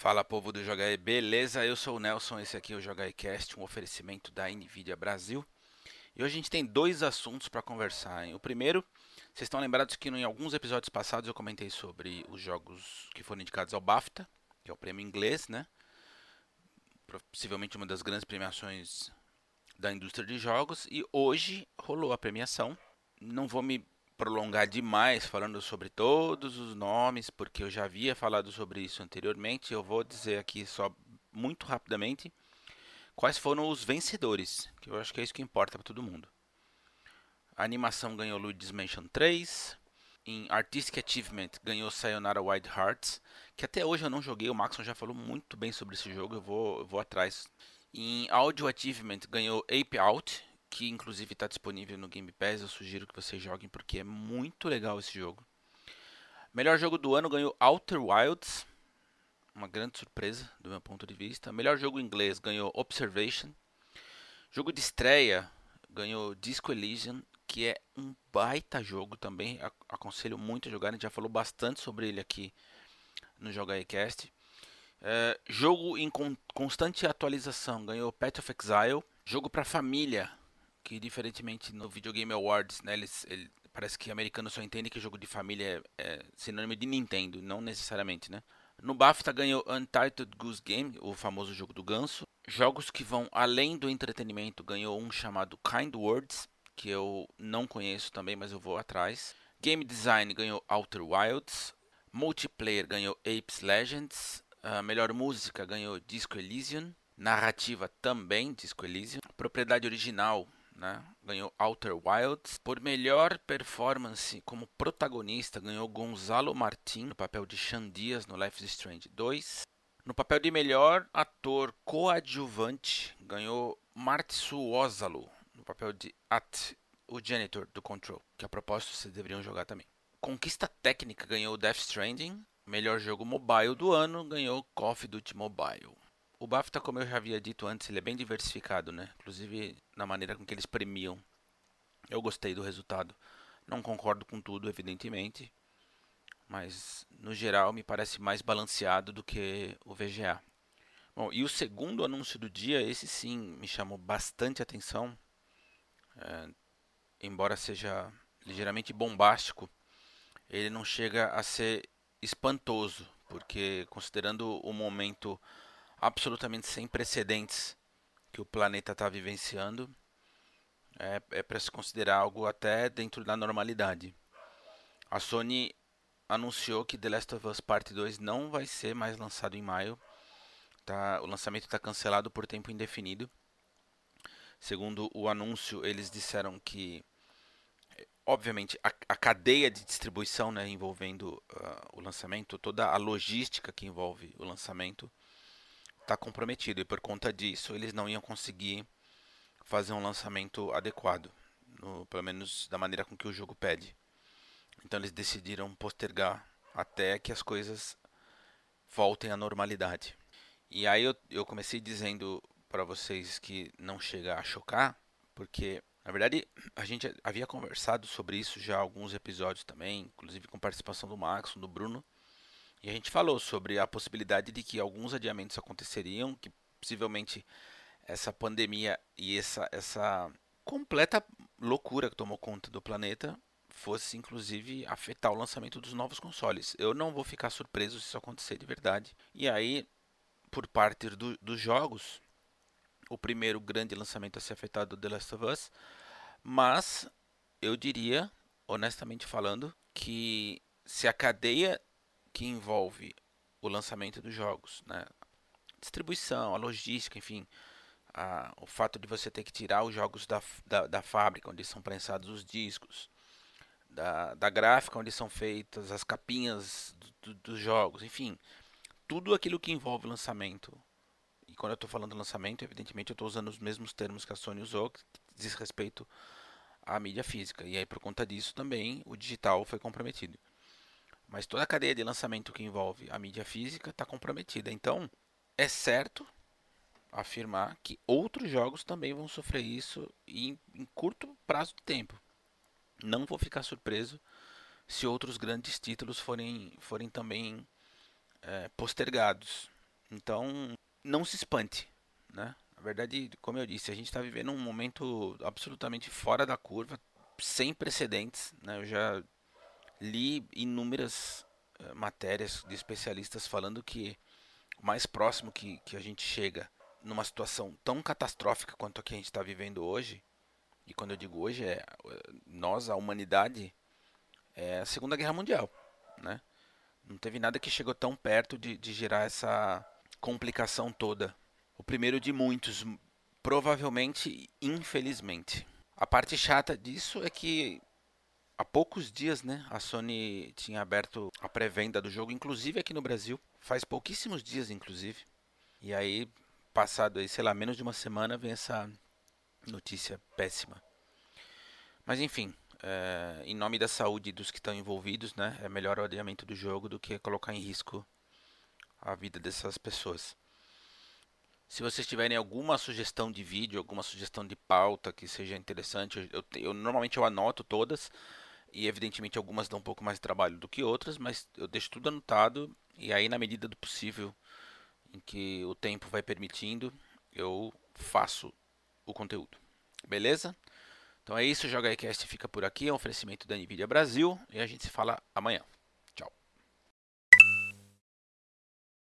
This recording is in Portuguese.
Fala povo do Jogaí, beleza? Eu sou o Nelson, esse aqui é o JogaíCast, um oferecimento da Nvidia Brasil. E hoje a gente tem dois assuntos para conversar. Hein? O primeiro, vocês estão lembrados que em alguns episódios passados eu comentei sobre os jogos que foram indicados ao BAFTA, que é o prêmio inglês, né? Possivelmente uma das grandes premiações da indústria de jogos. E hoje rolou a premiação. Não vou me prolongar demais falando sobre todos os nomes, porque eu já havia falado sobre isso anteriormente. Eu vou dizer aqui só muito rapidamente quais foram os vencedores, que eu acho que é isso que importa para todo mundo. A animação ganhou Luigi's Mansion 3. Em Artistic Achievement ganhou Sayonara Wild Hearts, que até hoje eu não joguei, o Maxon já falou muito bem sobre esse jogo, eu vou, eu vou atrás. Em Audio Achievement ganhou Ape Out, que inclusive está disponível no Game Pass. Eu sugiro que vocês joguem porque é muito legal esse jogo. Melhor jogo do ano ganhou Outer Wilds, uma grande surpresa do meu ponto de vista. Melhor jogo inglês ganhou Observation. Jogo de estreia ganhou Disco Elysium, que é um baita jogo também. Aconselho muito a jogar, a gente já falou bastante sobre ele aqui no Jogaicast. É, jogo em constante atualização ganhou Path of Exile. Jogo para família que diferentemente no Videogame Awards, né, eles, ele, parece que americano só entende que jogo de família é, é sinônimo de Nintendo, não necessariamente, né? No BAFTA ganhou Untitled Goose Game, o famoso jogo do ganso. Jogos que vão além do entretenimento ganhou um chamado Kind Words, que eu não conheço também, mas eu vou atrás. Game Design ganhou Outer Wilds. Multiplayer ganhou Apes Legends. A melhor música ganhou Disco Elysium. Narrativa também Disco Elysium. Propriedade original né? Ganhou Outer Wilds. Por melhor performance como protagonista, ganhou Gonzalo Martin no papel de Sean Dias no Life is Strange 2. No papel de melhor ator coadjuvante, ganhou Martsu Ozalo no papel de At, o janitor do Control, que a propósito vocês deveriam jogar também. Conquista técnica ganhou Death Stranding. Melhor jogo mobile do ano ganhou of Duty Mobile. O BAFTA, como eu já havia dito antes, ele é bem diversificado, né? Inclusive na maneira com que eles premiam. Eu gostei do resultado. Não concordo com tudo, evidentemente, mas no geral me parece mais balanceado do que o VGA. Bom, e o segundo anúncio do dia, esse sim me chamou bastante atenção, é, embora seja ligeiramente bombástico, ele não chega a ser espantoso, porque considerando o momento absolutamente sem precedentes que o planeta está vivenciando. É, é para se considerar algo até dentro da normalidade. A Sony anunciou que The Last of Us Part 2 não vai ser mais lançado em maio. Tá, o lançamento está cancelado por tempo indefinido. Segundo o anúncio, eles disseram que, obviamente, a, a cadeia de distribuição né, envolvendo uh, o lançamento, toda a logística que envolve o lançamento, está comprometido e por conta disso eles não iam conseguir fazer um lançamento adequado, no, pelo menos da maneira com que o jogo pede. Então eles decidiram postergar até que as coisas voltem à normalidade. E aí eu, eu comecei dizendo para vocês que não chega a chocar, porque na verdade a gente havia conversado sobre isso já alguns episódios também, inclusive com participação do Max, do Bruno. E a gente falou sobre a possibilidade de que alguns adiamentos aconteceriam, que possivelmente essa pandemia e essa, essa completa loucura que tomou conta do planeta fosse inclusive afetar o lançamento dos novos consoles. Eu não vou ficar surpreso se isso acontecer de verdade. E aí, por parte do, dos jogos, o primeiro grande lançamento a ser afetado The Last of Us, mas eu diria, honestamente falando, que se a cadeia que envolve o lançamento dos jogos, né? distribuição, a logística, enfim, a, o fato de você ter que tirar os jogos da, da, da fábrica, onde são prensados os discos, da, da gráfica onde são feitas as capinhas do, do, dos jogos, enfim, tudo aquilo que envolve lançamento. E quando eu estou falando lançamento, evidentemente eu estou usando os mesmos termos que a Sony usou, que diz respeito à mídia física. E aí, por conta disso, também o digital foi comprometido. Mas toda a cadeia de lançamento que envolve a mídia física está comprometida. Então, é certo afirmar que outros jogos também vão sofrer isso em, em curto prazo de tempo. Não vou ficar surpreso se outros grandes títulos forem, forem também é, postergados. Então, não se espante, né? Na verdade, como eu disse, a gente está vivendo um momento absolutamente fora da curva, sem precedentes. Né? Eu já li inúmeras uh, matérias de especialistas falando que o mais próximo que, que a gente chega numa situação tão catastrófica quanto a que a gente está vivendo hoje, e quando eu digo hoje, é nós, a humanidade, é a Segunda Guerra Mundial. Né? Não teve nada que chegou tão perto de, de gerar essa complicação toda. O primeiro de muitos, provavelmente, infelizmente. A parte chata disso é que há poucos dias, né, a Sony tinha aberto a pré-venda do jogo, inclusive aqui no Brasil, faz pouquíssimos dias, inclusive. E aí, passado aí, sei lá, menos de uma semana, vem essa notícia péssima. Mas enfim, é, em nome da saúde dos que estão envolvidos, né, é melhor o adiamento do jogo do que colocar em risco a vida dessas pessoas. Se vocês tiverem alguma sugestão de vídeo, alguma sugestão de pauta que seja interessante, eu, eu normalmente eu anoto todas e evidentemente algumas dão um pouco mais de trabalho do que outras, mas eu deixo tudo anotado e aí na medida do possível em que o tempo vai permitindo, eu faço o conteúdo. Beleza? Então é isso, o Joga fica por aqui, é um oferecimento da Nvidia Brasil e a gente se fala amanhã.